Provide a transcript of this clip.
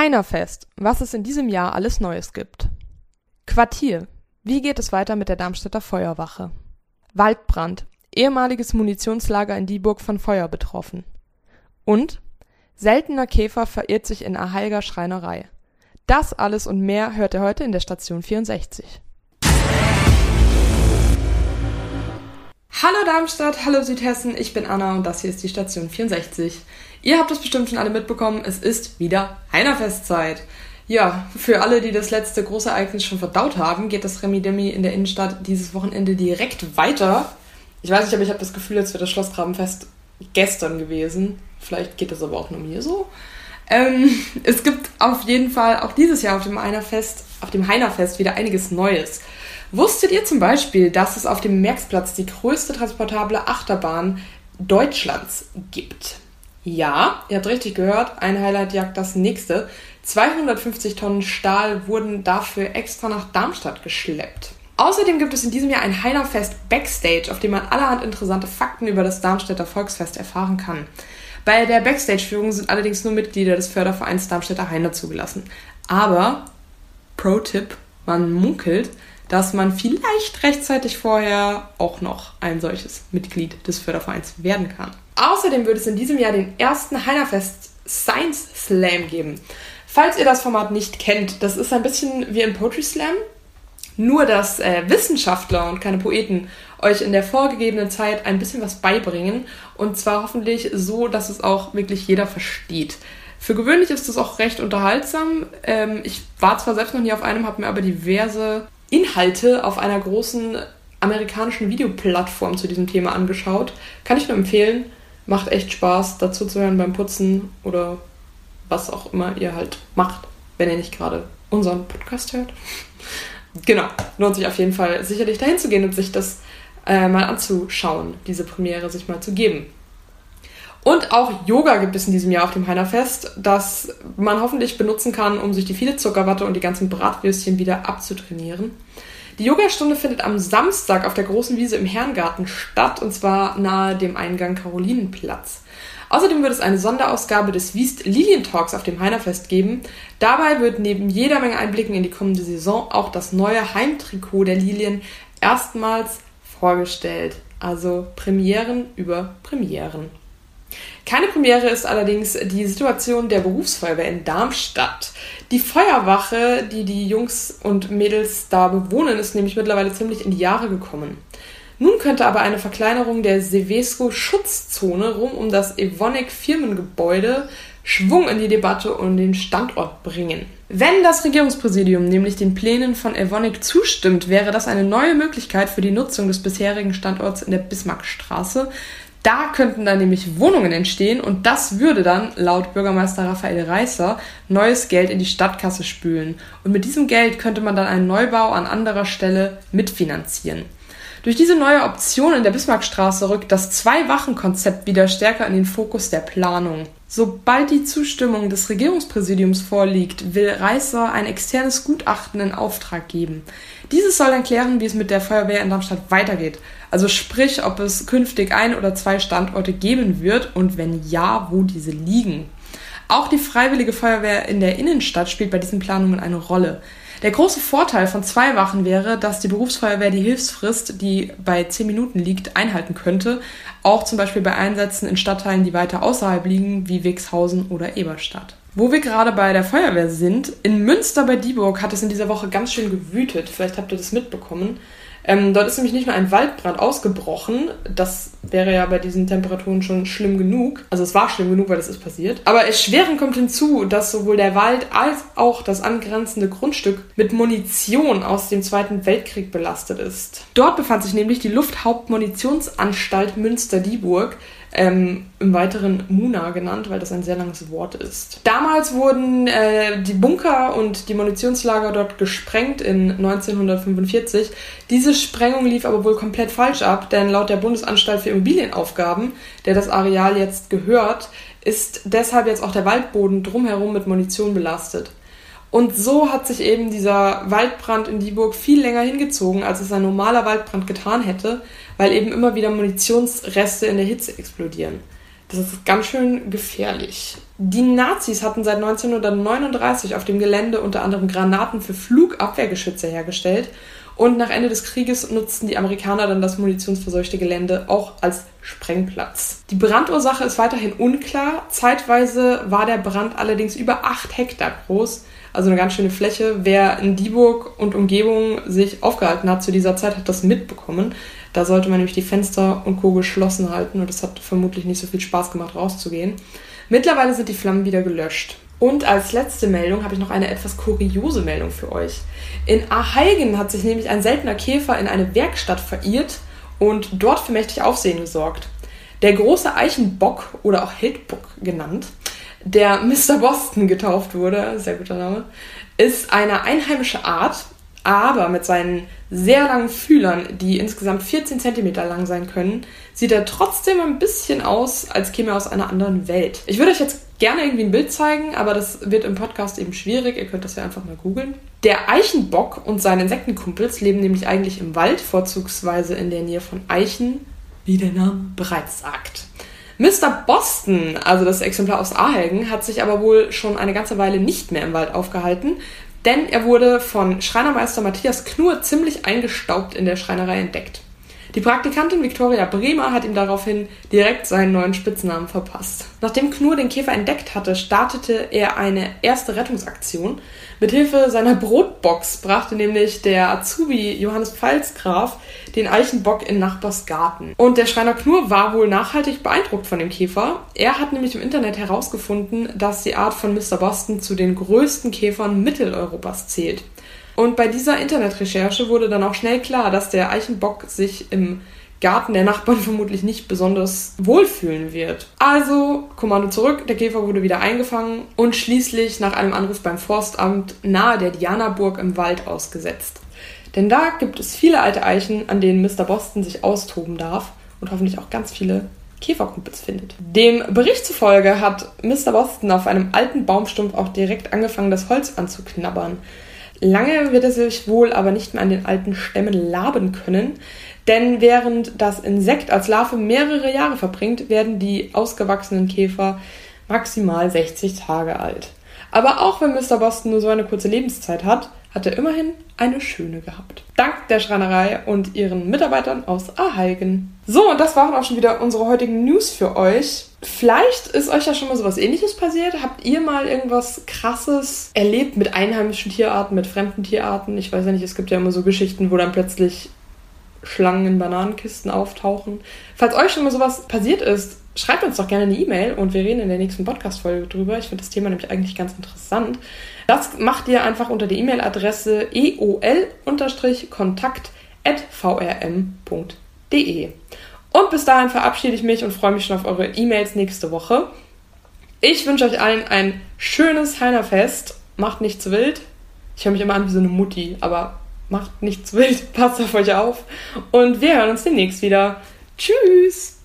Heinerfest, was es in diesem Jahr alles Neues gibt. Quartier, wie geht es weiter mit der Darmstädter Feuerwache? Waldbrand, ehemaliges Munitionslager in Dieburg von Feuer betroffen. Und seltener Käfer verirrt sich in Ahalger Schreinerei. Das alles und mehr hört ihr heute in der Station 64. Hallo Darmstadt, hallo Südhessen, ich bin Anna und das hier ist die Station 64. Ihr habt es bestimmt schon alle mitbekommen, es ist wieder Heinerfestzeit. Ja, für alle, die das letzte große Ereignis schon verdaut haben, geht das Remi Demi in der Innenstadt dieses Wochenende direkt weiter. Ich weiß nicht, aber ich habe das Gefühl, als wäre das Schlossgrabenfest gestern gewesen. Vielleicht geht das aber auch nur mir so. Ähm, es gibt auf jeden Fall auch dieses Jahr auf dem Heinerfest, auf dem Heinerfest wieder einiges Neues. Wusstet ihr zum Beispiel, dass es auf dem Merksplatz die größte transportable Achterbahn Deutschlands gibt? Ja, ihr habt richtig gehört, ein Highlight jagt das nächste. 250 Tonnen Stahl wurden dafür extra nach Darmstadt geschleppt. Außerdem gibt es in diesem Jahr ein Heinerfest Backstage, auf dem man allerhand interessante Fakten über das Darmstädter Volksfest erfahren kann. Bei der Backstage-Führung sind allerdings nur Mitglieder des Fördervereins Darmstädter Heiner zugelassen. Aber, Pro-Tipp, man munkelt, dass man vielleicht rechtzeitig vorher auch noch ein solches Mitglied des Fördervereins werden kann. Außerdem wird es in diesem Jahr den ersten Heinerfest Science Slam geben. Falls ihr das Format nicht kennt, das ist ein bisschen wie ein Poetry Slam, nur dass äh, Wissenschaftler und keine Poeten euch in der vorgegebenen Zeit ein bisschen was beibringen und zwar hoffentlich so, dass es auch wirklich jeder versteht. Für gewöhnlich ist es auch recht unterhaltsam. Ähm, ich war zwar selbst noch nie auf einem, habe mir aber diverse Inhalte auf einer großen amerikanischen Videoplattform zu diesem Thema angeschaut. Kann ich nur empfehlen. Macht echt Spaß, dazu zu hören beim Putzen oder was auch immer ihr halt macht, wenn ihr nicht gerade unseren Podcast hört. genau, lohnt sich auf jeden Fall sicherlich dahin zu gehen und sich das äh, mal anzuschauen, diese Premiere sich mal zu geben. Und auch Yoga gibt es in diesem Jahr auf dem Heinerfest, das man hoffentlich benutzen kann, um sich die viele Zuckerwatte und die ganzen Bratwürstchen wieder abzutrainieren. Die Yogastunde findet am Samstag auf der großen Wiese im Herrengarten statt, und zwar nahe dem Eingang Karolinenplatz. Außerdem wird es eine Sonderausgabe des Wiest Lilien Talks auf dem Heinerfest geben. Dabei wird neben jeder Menge Einblicken in die kommende Saison auch das neue Heimtrikot der Lilien erstmals vorgestellt. Also Premieren über Premieren. Keine Premiere ist allerdings die Situation der Berufsfeuerwehr in Darmstadt. Die Feuerwache, die die Jungs und Mädels da bewohnen, ist nämlich mittlerweile ziemlich in die Jahre gekommen. Nun könnte aber eine Verkleinerung der Sevesco-Schutzzone rum um das Evonik-Firmengebäude Schwung in die Debatte und den Standort bringen. Wenn das Regierungspräsidium nämlich den Plänen von Evonik zustimmt, wäre das eine neue Möglichkeit für die Nutzung des bisherigen Standorts in der Bismarckstraße, da könnten dann nämlich Wohnungen entstehen und das würde dann, laut Bürgermeister Raphael Reißer, neues Geld in die Stadtkasse spülen. Und mit diesem Geld könnte man dann einen Neubau an anderer Stelle mitfinanzieren. Durch diese neue Option in der Bismarckstraße rückt das Zwei-Wachen-Konzept wieder stärker in den Fokus der Planung. Sobald die Zustimmung des Regierungspräsidiums vorliegt, will Reißer ein externes Gutachten in Auftrag geben. Dieses soll dann klären, wie es mit der Feuerwehr in Darmstadt weitergeht. Also sprich, ob es künftig ein oder zwei Standorte geben wird und wenn ja, wo diese liegen. Auch die Freiwillige Feuerwehr in der Innenstadt spielt bei diesen Planungen eine Rolle. Der große Vorteil von zwei Wachen wäre, dass die Berufsfeuerwehr die Hilfsfrist, die bei 10 Minuten liegt, einhalten könnte. Auch zum Beispiel bei Einsätzen in Stadtteilen, die weiter außerhalb liegen, wie Wixhausen oder Eberstadt. Wo wir gerade bei der Feuerwehr sind, in Münster bei Dieburg hat es in dieser Woche ganz schön gewütet. Vielleicht habt ihr das mitbekommen. Ähm, dort ist nämlich nicht nur ein Waldbrand ausgebrochen, das wäre ja bei diesen Temperaturen schon schlimm genug. Also es war schlimm genug, weil das ist passiert. Aber erschwerend kommt hinzu, dass sowohl der Wald als auch das angrenzende Grundstück mit Munition aus dem Zweiten Weltkrieg belastet ist. Dort befand sich nämlich die Lufthauptmunitionsanstalt Münster-Dieburg, ähm, im weiteren Muna genannt, weil das ein sehr langes Wort ist. Damals wurden äh, die Bunker und die Munitionslager dort gesprengt in 1945. Diese Sprengung lief aber wohl komplett falsch ab, denn laut der Bundesanstalt für Immobilienaufgaben, der das Areal jetzt gehört, ist deshalb jetzt auch der Waldboden drumherum mit Munition belastet. Und so hat sich eben dieser Waldbrand in Dieburg viel länger hingezogen, als es ein normaler Waldbrand getan hätte, weil eben immer wieder Munitionsreste in der Hitze explodieren. Das ist ganz schön gefährlich. Die Nazis hatten seit 1939 auf dem Gelände unter anderem Granaten für Flugabwehrgeschütze hergestellt und nach Ende des Krieges nutzten die Amerikaner dann das munitionsverseuchte Gelände auch als Sprengplatz. Die Brandursache ist weiterhin unklar. Zeitweise war der Brand allerdings über 8 Hektar groß, also eine ganz schöne Fläche. Wer in Dieburg und Umgebung sich aufgehalten hat zu dieser Zeit, hat das mitbekommen. Da sollte man nämlich die Fenster und Co. geschlossen halten und es hat vermutlich nicht so viel Spaß gemacht, rauszugehen. Mittlerweile sind die Flammen wieder gelöscht. Und als letzte Meldung habe ich noch eine etwas kuriose Meldung für euch. In Aheigen hat sich nämlich ein seltener Käfer in eine Werkstatt verirrt und dort für mächtig Aufsehen gesorgt. Der große Eichenbock oder auch Hildbock genannt, der Mr. Boston getauft wurde, sehr guter Name, ist eine einheimische Art, aber mit seinen sehr langen Fühlern, die insgesamt 14 cm lang sein können, sieht er trotzdem ein bisschen aus, als käme er aus einer anderen Welt. Ich würde euch jetzt gerne irgendwie ein Bild zeigen, aber das wird im Podcast eben schwierig. Ihr könnt das ja einfach mal googeln. Der Eichenbock und seine Insektenkumpels leben nämlich eigentlich im Wald, vorzugsweise in der Nähe von Eichen, wie der Name bereits sagt. Mr. Boston, also das Exemplar aus Ahelgen, hat sich aber wohl schon eine ganze Weile nicht mehr im Wald aufgehalten, denn er wurde von Schreinermeister Matthias Knur ziemlich eingestaubt in der Schreinerei entdeckt. Die Praktikantin Victoria Bremer hat ihm daraufhin direkt seinen neuen Spitznamen verpasst. Nachdem Knur den Käfer entdeckt hatte, startete er eine erste Rettungsaktion. Mithilfe seiner Brotbox brachte nämlich der Azubi Johannes Pfalzgraf den Eichenbock in Nachbars Garten. Und der Schreiner Knur war wohl nachhaltig beeindruckt von dem Käfer. Er hat nämlich im Internet herausgefunden, dass die Art von Mr. Boston zu den größten Käfern Mitteleuropas zählt. Und bei dieser Internetrecherche wurde dann auch schnell klar, dass der Eichenbock sich im Garten der Nachbarn vermutlich nicht besonders wohlfühlen wird. Also Kommando zurück, der Käfer wurde wieder eingefangen und schließlich nach einem Anruf beim Forstamt nahe der Dianaburg im Wald ausgesetzt. Denn da gibt es viele alte Eichen, an denen Mr. Boston sich austoben darf und hoffentlich auch ganz viele Käferkumpels findet. Dem Bericht zufolge hat Mr. Boston auf einem alten Baumstumpf auch direkt angefangen, das Holz anzuknabbern. Lange wird er sich wohl aber nicht mehr an den alten Stämmen laben können, denn während das Insekt als Larve mehrere Jahre verbringt, werden die ausgewachsenen Käfer maximal 60 Tage alt. Aber auch wenn Mr. Boston nur so eine kurze Lebenszeit hat, hat er immerhin eine schöne gehabt. Dank der Schreinerei und ihren Mitarbeitern aus Aheigen. So, und das waren auch schon wieder unsere heutigen News für euch. Vielleicht ist euch ja schon mal sowas ähnliches passiert. Habt ihr mal irgendwas krasses erlebt mit einheimischen Tierarten, mit fremden Tierarten? Ich weiß ja nicht, es gibt ja immer so Geschichten, wo dann plötzlich Schlangen in Bananenkisten auftauchen. Falls euch schon mal sowas passiert ist, schreibt uns doch gerne eine E-Mail und wir reden in der nächsten Podcast-Folge drüber. Ich finde das Thema nämlich eigentlich ganz interessant. Das macht ihr einfach unter der E-Mail-Adresse eol-kontakt.vrm.de. Und bis dahin verabschiede ich mich und freue mich schon auf eure E-Mails nächste Woche. Ich wünsche euch allen ein schönes Heinerfest. Macht nicht zu wild. Ich höre mich immer an wie so eine Mutti, aber macht nichts wild. Passt auf euch auf. Und wir hören uns demnächst wieder. Tschüss!